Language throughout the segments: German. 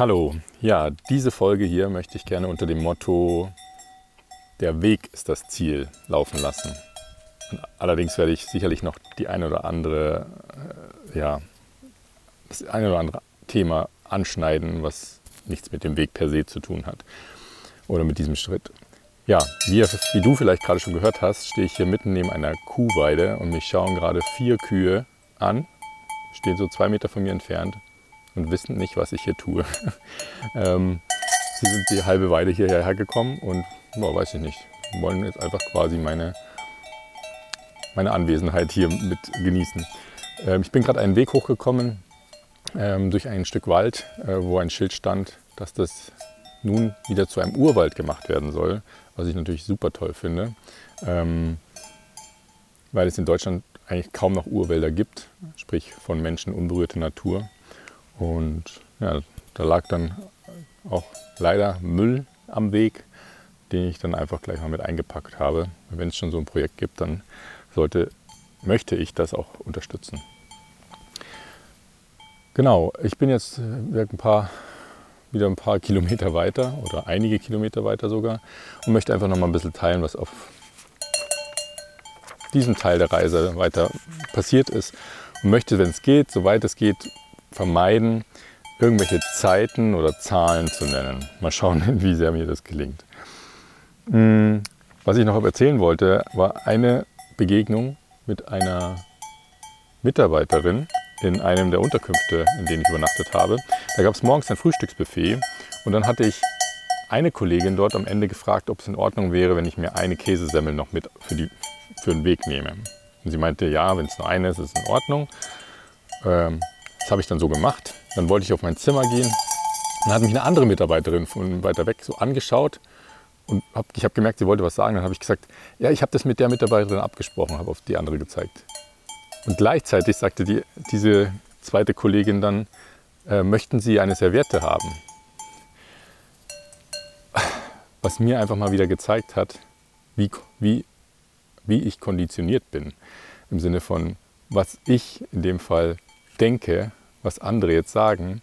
Hallo, ja, diese Folge hier möchte ich gerne unter dem Motto Der Weg ist das Ziel laufen lassen. Allerdings werde ich sicherlich noch die eine oder andere, äh, ja, das eine oder andere Thema anschneiden, was nichts mit dem Weg per se zu tun hat oder mit diesem Schritt. Ja, wie, wie du vielleicht gerade schon gehört hast, stehe ich hier mitten neben einer Kuhweide und mich schauen gerade vier Kühe an, stehen so zwei Meter von mir entfernt und wissen nicht, was ich hier tue. ähm, sie sind die halbe Weide hierher gekommen und, boah, weiß ich nicht, wollen jetzt einfach quasi meine, meine Anwesenheit hier mit genießen. Ähm, ich bin gerade einen Weg hochgekommen ähm, durch ein Stück Wald, äh, wo ein Schild stand, dass das nun wieder zu einem Urwald gemacht werden soll, was ich natürlich super toll finde, ähm, weil es in Deutschland eigentlich kaum noch Urwälder gibt, sprich von Menschen unberührte Natur. Und ja, da lag dann auch leider Müll am Weg, den ich dann einfach gleich mal mit eingepackt habe. Wenn es schon so ein Projekt gibt, dann sollte, möchte ich das auch unterstützen. Genau, ich bin jetzt äh, ein paar, wieder ein paar Kilometer weiter oder einige Kilometer weiter sogar und möchte einfach noch mal ein bisschen teilen, was auf diesem Teil der Reise weiter passiert ist und möchte, wenn es geht, soweit es geht, vermeiden, irgendwelche Zeiten oder Zahlen zu nennen. Mal schauen, wie sehr mir das gelingt. Hm, was ich noch erzählen wollte, war eine Begegnung mit einer Mitarbeiterin in einem der Unterkünfte, in denen ich übernachtet habe. Da gab es morgens ein Frühstücksbuffet und dann hatte ich eine Kollegin dort am Ende gefragt, ob es in Ordnung wäre, wenn ich mir eine Käsesemmel noch mit für, die, für den Weg nehme. Und sie meinte, ja, wenn es nur eine ist, ist es in Ordnung. Ähm, das habe ich dann so gemacht. Dann wollte ich auf mein Zimmer gehen. Dann hat mich eine andere Mitarbeiterin von weiter weg so angeschaut und hab, ich habe gemerkt, sie wollte was sagen. Dann habe ich gesagt, ja, ich habe das mit der Mitarbeiterin abgesprochen, habe auf die andere gezeigt. Und gleichzeitig sagte die, diese zweite Kollegin dann, äh, möchten Sie eine Serviette haben? Was mir einfach mal wieder gezeigt hat, wie, wie, wie ich konditioniert bin. Im Sinne von, was ich in dem Fall denke, was andere jetzt sagen,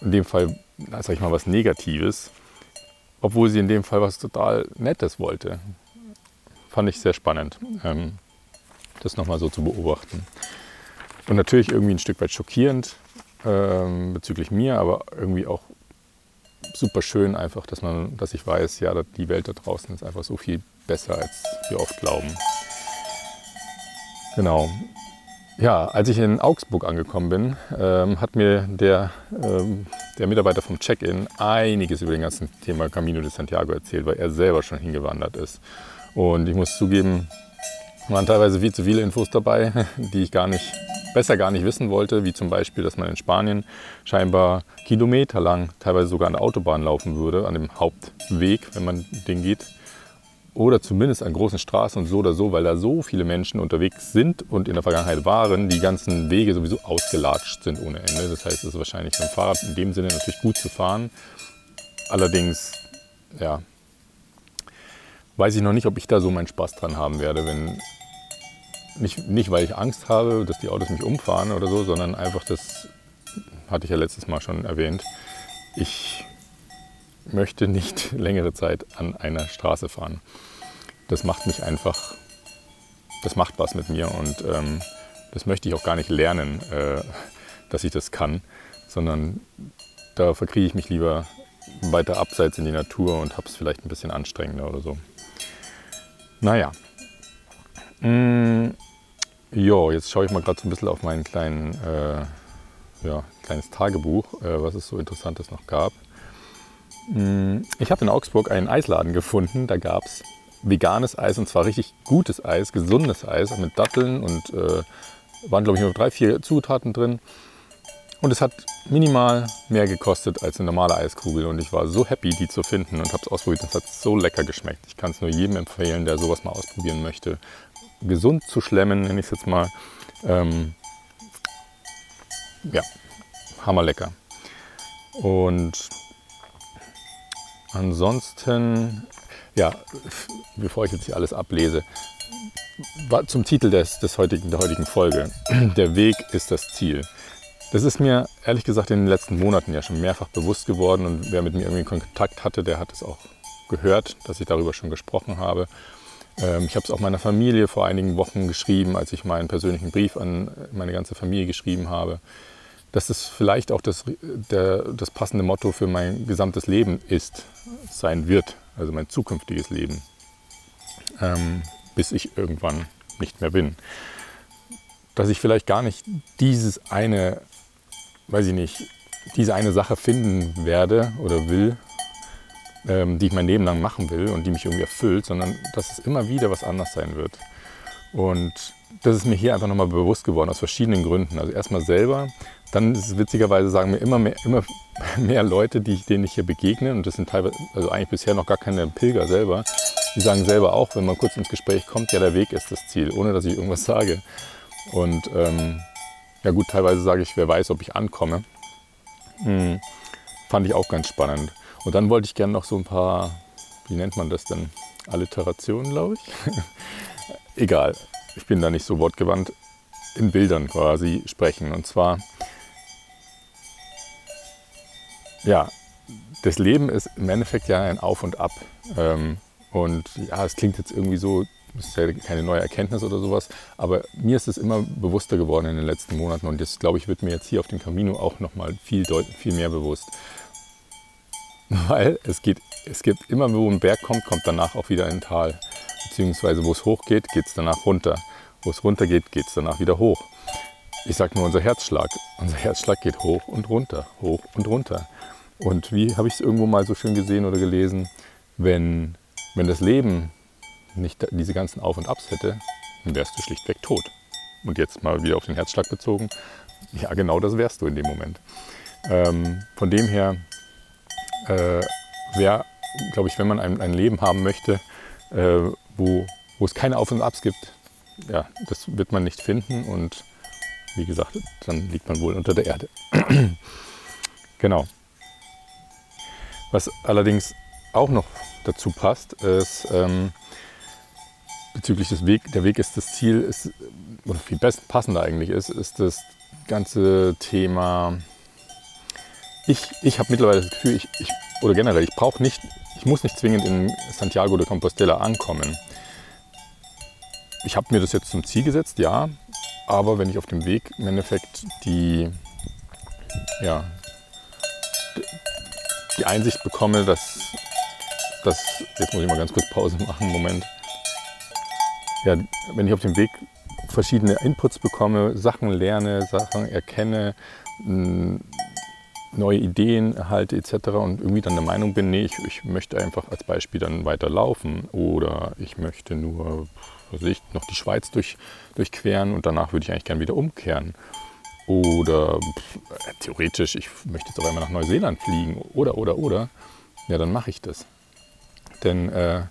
in dem Fall, sag ich mal, was Negatives, obwohl sie in dem Fall was total Nettes wollte. Fand ich sehr spannend, ähm, das nochmal so zu beobachten. Und natürlich irgendwie ein Stück weit schockierend ähm, bezüglich mir, aber irgendwie auch super schön einfach, dass, man, dass ich weiß, ja, die Welt da draußen ist einfach so viel besser, als wir oft glauben. Genau. Ja, als ich in Augsburg angekommen bin, ähm, hat mir der, ähm, der Mitarbeiter vom Check-in einiges über den ganzen Thema Camino de Santiago erzählt, weil er selber schon hingewandert ist. Und ich muss zugeben, waren teilweise viel zu viele Infos dabei, die ich gar nicht, besser gar nicht wissen wollte, wie zum Beispiel, dass man in Spanien scheinbar kilometerlang, teilweise sogar an der Autobahn laufen würde, an dem Hauptweg, wenn man den geht oder zumindest an großen Straßen und so oder so, weil da so viele Menschen unterwegs sind und in der Vergangenheit waren, die ganzen Wege sowieso ausgelatscht sind ohne Ende. Das heißt, es ist wahrscheinlich beim Fahrrad in dem Sinne natürlich gut zu fahren. Allerdings, ja, weiß ich noch nicht, ob ich da so meinen Spaß dran haben werde, wenn nicht, nicht weil ich Angst habe, dass die Autos mich umfahren oder so, sondern einfach das hatte ich ja letztes Mal schon erwähnt. Ich möchte nicht längere Zeit an einer Straße fahren. Das macht mich einfach, das macht was mit mir und ähm, das möchte ich auch gar nicht lernen, äh, dass ich das kann, sondern da verkriege ich mich lieber weiter abseits in die Natur und habe es vielleicht ein bisschen anstrengender oder so. Naja. Mm, jo, jetzt schaue ich mal gerade so ein bisschen auf mein kleinen, äh, ja, kleines Tagebuch, äh, was es so Interessantes noch gab. Mm, ich habe in Augsburg einen Eisladen gefunden. Da gab es veganes Eis und zwar richtig gutes Eis, gesundes Eis mit Datteln und äh, waren, glaube ich, nur drei, vier Zutaten drin. Und es hat minimal mehr gekostet als eine normale Eiskugel. Und ich war so happy, die zu finden und habe es ausprobiert. Es hat so lecker geschmeckt. Ich kann es nur jedem empfehlen, der sowas mal ausprobieren möchte. Gesund zu schlemmen, nenne ich es jetzt mal. Ähm, ja, hammerlecker. Und Ansonsten, ja, bevor ich jetzt hier alles ablese, zum Titel des, des heutigen, der heutigen Folge. Der Weg ist das Ziel. Das ist mir ehrlich gesagt in den letzten Monaten ja schon mehrfach bewusst geworden und wer mit mir irgendwie Kontakt hatte, der hat es auch gehört, dass ich darüber schon gesprochen habe. Ähm, ich habe es auch meiner Familie vor einigen Wochen geschrieben, als ich meinen persönlichen Brief an meine ganze Familie geschrieben habe. Dass es vielleicht auch das, der, das passende Motto für mein gesamtes Leben ist, sein wird, also mein zukünftiges Leben, ähm, bis ich irgendwann nicht mehr bin. Dass ich vielleicht gar nicht dieses eine weiß ich nicht, diese eine Sache finden werde oder will, ähm, die ich mein Leben lang machen will und die mich irgendwie erfüllt, sondern dass es immer wieder was anders sein wird. Und das ist mir hier einfach nochmal bewusst geworden, aus verschiedenen Gründen. Also erstmal selber, dann ist es witzigerweise, sagen mir immer mehr, immer mehr Leute, die, denen ich hier begegne, und das sind teilweise, also eigentlich bisher noch gar keine Pilger selber, die sagen selber auch, wenn man kurz ins Gespräch kommt, ja, der Weg ist das Ziel, ohne dass ich irgendwas sage. Und ähm, ja gut, teilweise sage ich, wer weiß, ob ich ankomme. Hm, fand ich auch ganz spannend. Und dann wollte ich gerne noch so ein paar, wie nennt man das denn? Alliterationen, glaube ich. Egal, ich bin da nicht so wortgewandt. In Bildern quasi sprechen. Und zwar, ja, das Leben ist im Endeffekt ja ein Auf und Ab. Ähm, und ja, es klingt jetzt irgendwie so das ist ja keine neue Erkenntnis oder sowas, aber mir ist es immer bewusster geworden in den letzten Monaten und das, glaube ich, wird mir jetzt hier auf dem Camino auch nochmal viel, viel mehr bewusst. Weil es geht, es geht immer, wo ein Berg kommt, kommt danach auch wieder ein Tal. Beziehungsweise wo es hoch geht, geht es danach runter. Wo es runter geht, geht es danach wieder hoch. Ich sage nur unser Herzschlag. Unser Herzschlag geht hoch und runter, hoch und runter. Und wie habe ich es irgendwo mal so schön gesehen oder gelesen, wenn, wenn das Leben nicht diese ganzen Auf und Abs hätte, dann wärst du schlichtweg tot. Und jetzt mal wieder auf den Herzschlag bezogen, ja genau das wärst du in dem Moment. Ähm, von dem her äh, wäre, glaube ich, wenn man ein, ein Leben haben möchte, äh, wo, wo es keine Auf und Abs gibt, ja, das wird man nicht finden und wie gesagt, dann liegt man wohl unter der Erde. genau. Was allerdings auch noch dazu passt, ist, ähm, bezüglich des Weg, der Weg ist das Ziel, ist, oder viel best, passender eigentlich ist, ist das ganze Thema. Ich, ich habe mittlerweile das Gefühl, ich, ich, oder generell, ich brauche nicht, ich muss nicht zwingend in Santiago de Compostela ankommen. Ich habe mir das jetzt zum Ziel gesetzt, ja, aber wenn ich auf dem Weg im Endeffekt die, ja, die Einsicht bekomme, dass, dass, jetzt muss ich mal ganz kurz Pause machen, Moment ja, wenn ich auf dem Weg verschiedene Inputs bekomme, Sachen lerne, Sachen erkenne, neue Ideen erhalte etc. und irgendwie dann der Meinung bin, nee, ich, ich möchte einfach als Beispiel dann weiter laufen oder ich möchte nur was ich, noch die Schweiz durch, durchqueren und danach würde ich eigentlich gerne wieder umkehren. Oder pff, theoretisch, ich möchte jetzt auf einmal nach Neuseeland fliegen oder, oder, oder, ja, dann mache ich das. Denn äh,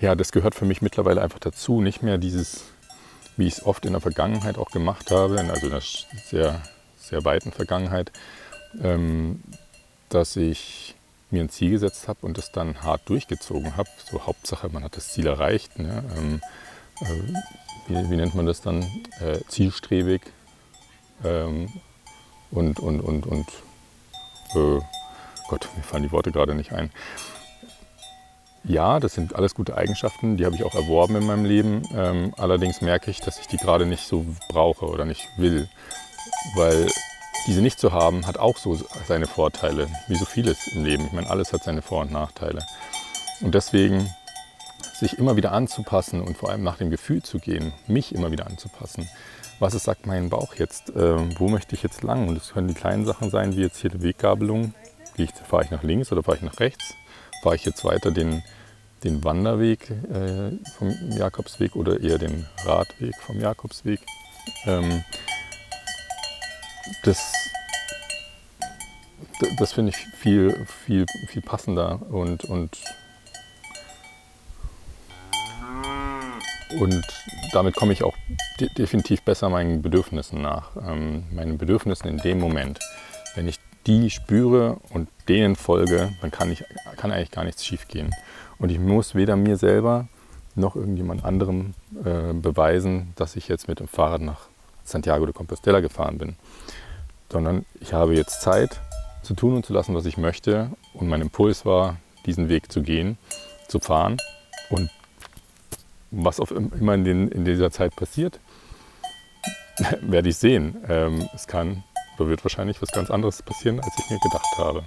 ja, das gehört für mich mittlerweile einfach dazu. Nicht mehr dieses, wie ich es oft in der Vergangenheit auch gemacht habe, also in der sehr, sehr weiten Vergangenheit, ähm, dass ich mir ein Ziel gesetzt habe und das dann hart durchgezogen habe. So Hauptsache, man hat das Ziel erreicht. Ne? Ähm, äh, wie, wie, nennt man das dann? Äh, zielstrebig ähm, und, und, und, und äh, Gott, mir fallen die Worte gerade nicht ein. Ja, das sind alles gute Eigenschaften, die habe ich auch erworben in meinem Leben. Ähm, allerdings merke ich, dass ich die gerade nicht so brauche oder nicht will. Weil diese nicht zu haben, hat auch so seine Vorteile, wie so vieles im Leben. Ich meine, alles hat seine Vor- und Nachteile. Und deswegen sich immer wieder anzupassen und vor allem nach dem Gefühl zu gehen, mich immer wieder anzupassen. Was es sagt mein Bauch jetzt? Äh, wo möchte ich jetzt lang? Und es können die kleinen Sachen sein, wie jetzt hier die Weggabelung. Fahre ich nach links oder fahre ich nach rechts? Fahre ich jetzt weiter den den Wanderweg äh, vom Jakobsweg oder eher den Radweg vom Jakobsweg. Ähm, das das finde ich viel, viel, viel passender und, und, und damit komme ich auch de definitiv besser meinen Bedürfnissen nach. Ähm, meinen Bedürfnissen in dem Moment. Wenn ich die spüre und denen folge, dann kann, ich, kann eigentlich gar nichts schief gehen. Und ich muss weder mir selber noch irgendjemand anderem äh, beweisen, dass ich jetzt mit dem Fahrrad nach Santiago de Compostela gefahren bin. sondern ich habe jetzt Zeit zu tun und zu lassen, was ich möchte. Und mein Impuls war, diesen Weg zu gehen, zu fahren. Und was auch immer in, den, in dieser Zeit passiert, werde ich sehen. Ähm, es kann oder wird wahrscheinlich was ganz anderes passieren, als ich mir gedacht habe.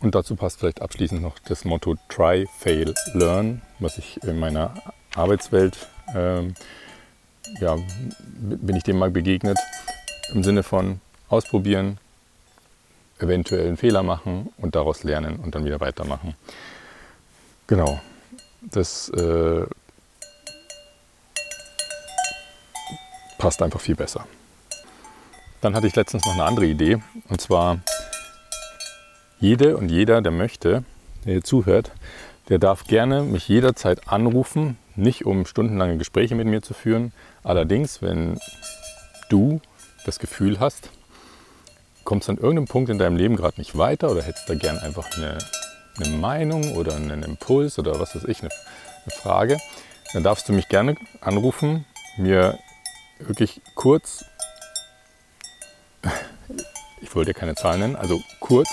Und dazu passt vielleicht abschließend noch das Motto Try, Fail, Learn, was ich in meiner Arbeitswelt, ähm, ja, bin ich dem mal begegnet, im Sinne von ausprobieren, eventuell einen Fehler machen und daraus lernen und dann wieder weitermachen. Genau, das äh, passt einfach viel besser. Dann hatte ich letztens noch eine andere Idee und zwar jede und jeder, der möchte, der hier zuhört, der darf gerne mich jederzeit anrufen, nicht um stundenlange Gespräche mit mir zu führen. Allerdings, wenn du das Gefühl hast, kommst an irgendeinem Punkt in deinem Leben gerade nicht weiter oder hättest da gern einfach eine, eine Meinung oder einen Impuls oder was weiß ich, eine, eine Frage, dann darfst du mich gerne anrufen, mir wirklich kurz, ich wollte keine Zahlen nennen, also kurz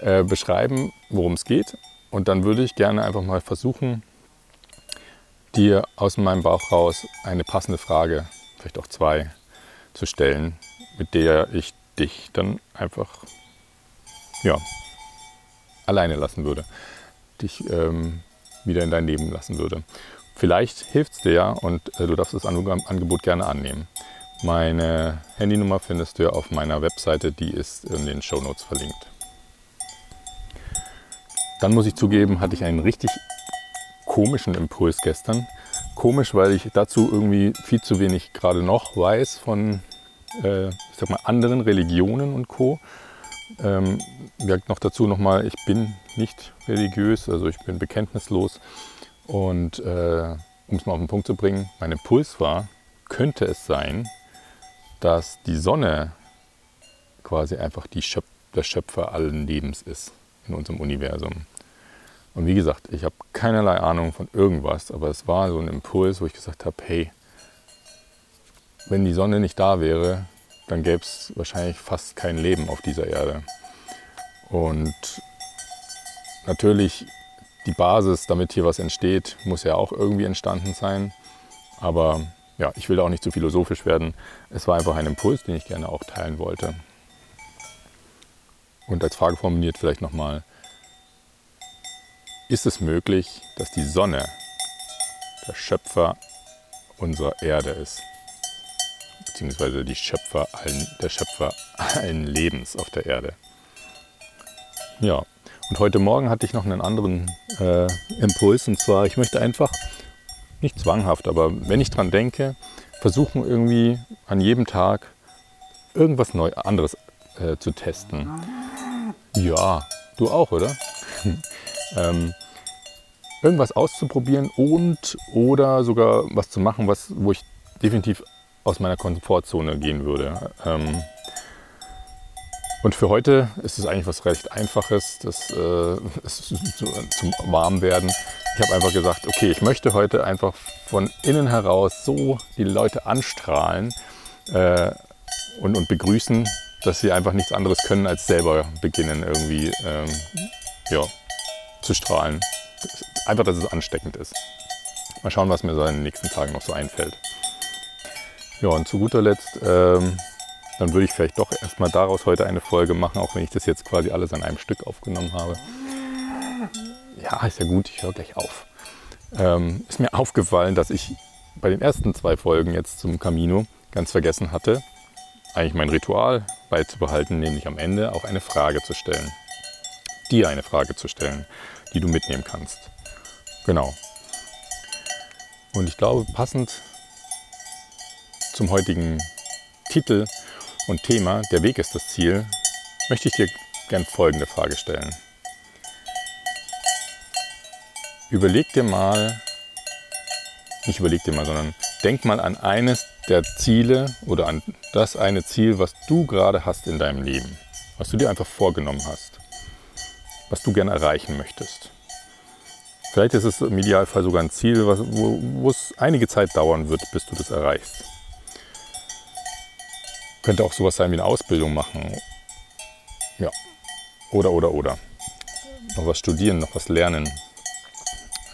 äh, beschreiben, worum es geht. Und dann würde ich gerne einfach mal versuchen, dir aus meinem Bauch raus eine passende Frage, vielleicht auch zwei, zu stellen, mit der ich dich dann einfach ja, alleine lassen würde, dich ähm, wieder in dein Leben lassen würde. Vielleicht hilft es dir ja und äh, du darfst das Angebot gerne annehmen. Meine Handynummer findest du auf meiner Webseite, die ist in den Show Notes verlinkt. Dann muss ich zugeben, hatte ich einen richtig komischen Impuls gestern. Komisch, weil ich dazu irgendwie viel zu wenig gerade noch weiß von äh, ich sag mal, anderen Religionen und Co. Ähm, noch dazu nochmal, ich bin nicht religiös, also ich bin bekenntnislos. Und äh, um es mal auf den Punkt zu bringen, mein Impuls war, könnte es sein, dass die Sonne quasi einfach die Schöp der Schöpfer allen Lebens ist in unserem Universum. Und wie gesagt, ich habe keinerlei Ahnung von irgendwas, aber es war so ein Impuls, wo ich gesagt habe, hey, wenn die Sonne nicht da wäre, dann gäbe es wahrscheinlich fast kein Leben auf dieser Erde. Und natürlich die Basis, damit hier was entsteht, muss ja auch irgendwie entstanden sein. Aber ja, ich will da auch nicht zu philosophisch werden. Es war einfach ein Impuls, den ich gerne auch teilen wollte. Und als Frage formuliert vielleicht nochmal, ist es möglich, dass die Sonne der Schöpfer unserer Erde ist? Beziehungsweise die Schöpfer allen, der Schöpfer allen Lebens auf der Erde. Ja, und heute Morgen hatte ich noch einen anderen äh, Impuls und zwar, ich möchte einfach, nicht zwanghaft, aber wenn ich dran denke, versuchen irgendwie an jedem Tag irgendwas neu anderes äh, zu testen. Ja, du auch, oder? ähm, irgendwas auszuprobieren und oder sogar was zu machen, was, wo ich definitiv aus meiner Komfortzone gehen würde. Ähm, und für heute ist es eigentlich was recht Einfaches, das äh, ist zum Warmwerden. Ich habe einfach gesagt, okay, ich möchte heute einfach von innen heraus so die Leute anstrahlen äh, und, und begrüßen, dass sie einfach nichts anderes können, als selber beginnen irgendwie ähm, ja, zu strahlen. Einfach, dass es ansteckend ist. Mal schauen, was mir so in den nächsten Tagen noch so einfällt. Ja, und zu guter Letzt, ähm, dann würde ich vielleicht doch erstmal daraus heute eine Folge machen, auch wenn ich das jetzt quasi alles an einem Stück aufgenommen habe. Ja, ist ja gut, ich höre gleich auf. Ähm, ist mir aufgefallen, dass ich bei den ersten zwei Folgen jetzt zum Camino ganz vergessen hatte, eigentlich mein Ritual beizubehalten, nämlich am Ende auch eine Frage zu stellen. Dir eine Frage zu stellen, die du mitnehmen kannst. Genau. Und ich glaube, passend zum heutigen Titel und Thema Der Weg ist das Ziel möchte ich dir gern folgende Frage stellen. Überleg dir mal, nicht überleg dir mal, sondern denk mal an eines der Ziele oder an das eine Ziel, was du gerade hast in deinem Leben, was du dir einfach vorgenommen hast, was du gerne erreichen möchtest. Vielleicht ist es im Idealfall sogar ein Ziel, wo, wo es einige Zeit dauern wird, bis du das erreichst. Könnte auch sowas sein wie eine Ausbildung machen. Ja. Oder, oder, oder. Noch was studieren, noch was lernen.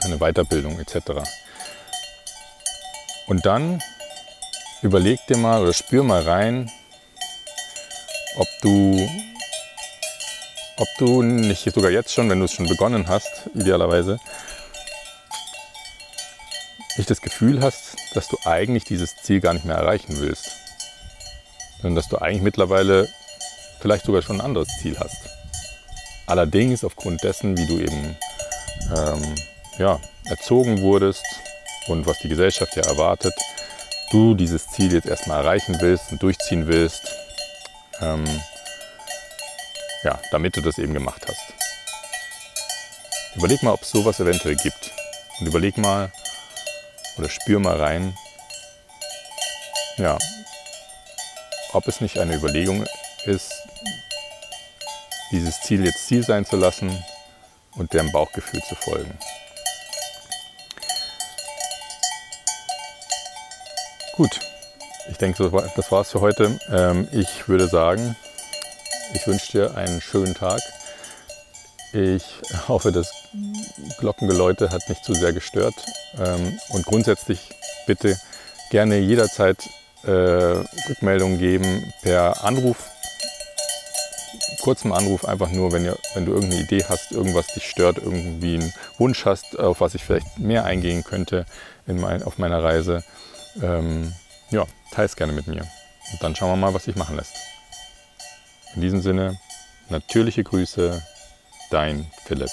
Eine Weiterbildung etc. Und dann überleg dir mal oder spür mal rein, ob du, ob du nicht sogar jetzt schon, wenn du es schon begonnen hast, idealerweise, nicht das Gefühl hast, dass du eigentlich dieses Ziel gar nicht mehr erreichen willst, sondern dass du eigentlich mittlerweile vielleicht sogar schon ein anderes Ziel hast. Allerdings aufgrund dessen, wie du eben ähm, ja, erzogen wurdest und was die Gesellschaft ja erwartet, du dieses Ziel jetzt erstmal erreichen willst und durchziehen willst, ähm, ja, damit du das eben gemacht hast. Überleg mal, ob es sowas eventuell gibt. Und überleg mal oder spür mal rein, ja, ob es nicht eine Überlegung ist, dieses Ziel jetzt Ziel sein zu lassen und dem Bauchgefühl zu folgen. Gut, ich denke, das war es für heute. Ähm, ich würde sagen, ich wünsche dir einen schönen Tag. Ich hoffe, das Glockengeläute hat nicht zu sehr gestört. Ähm, und grundsätzlich bitte gerne jederzeit äh, Rückmeldungen geben per Anruf. Kurzem Anruf, einfach nur, wenn, ihr, wenn du irgendeine Idee hast, irgendwas dich stört, irgendwie einen Wunsch hast, auf was ich vielleicht mehr eingehen könnte in mein, auf meiner Reise ähm, ja, es gerne mit mir. Und dann schauen wir mal, was sich machen lässt. In diesem Sinne, natürliche Grüße, dein Philipp.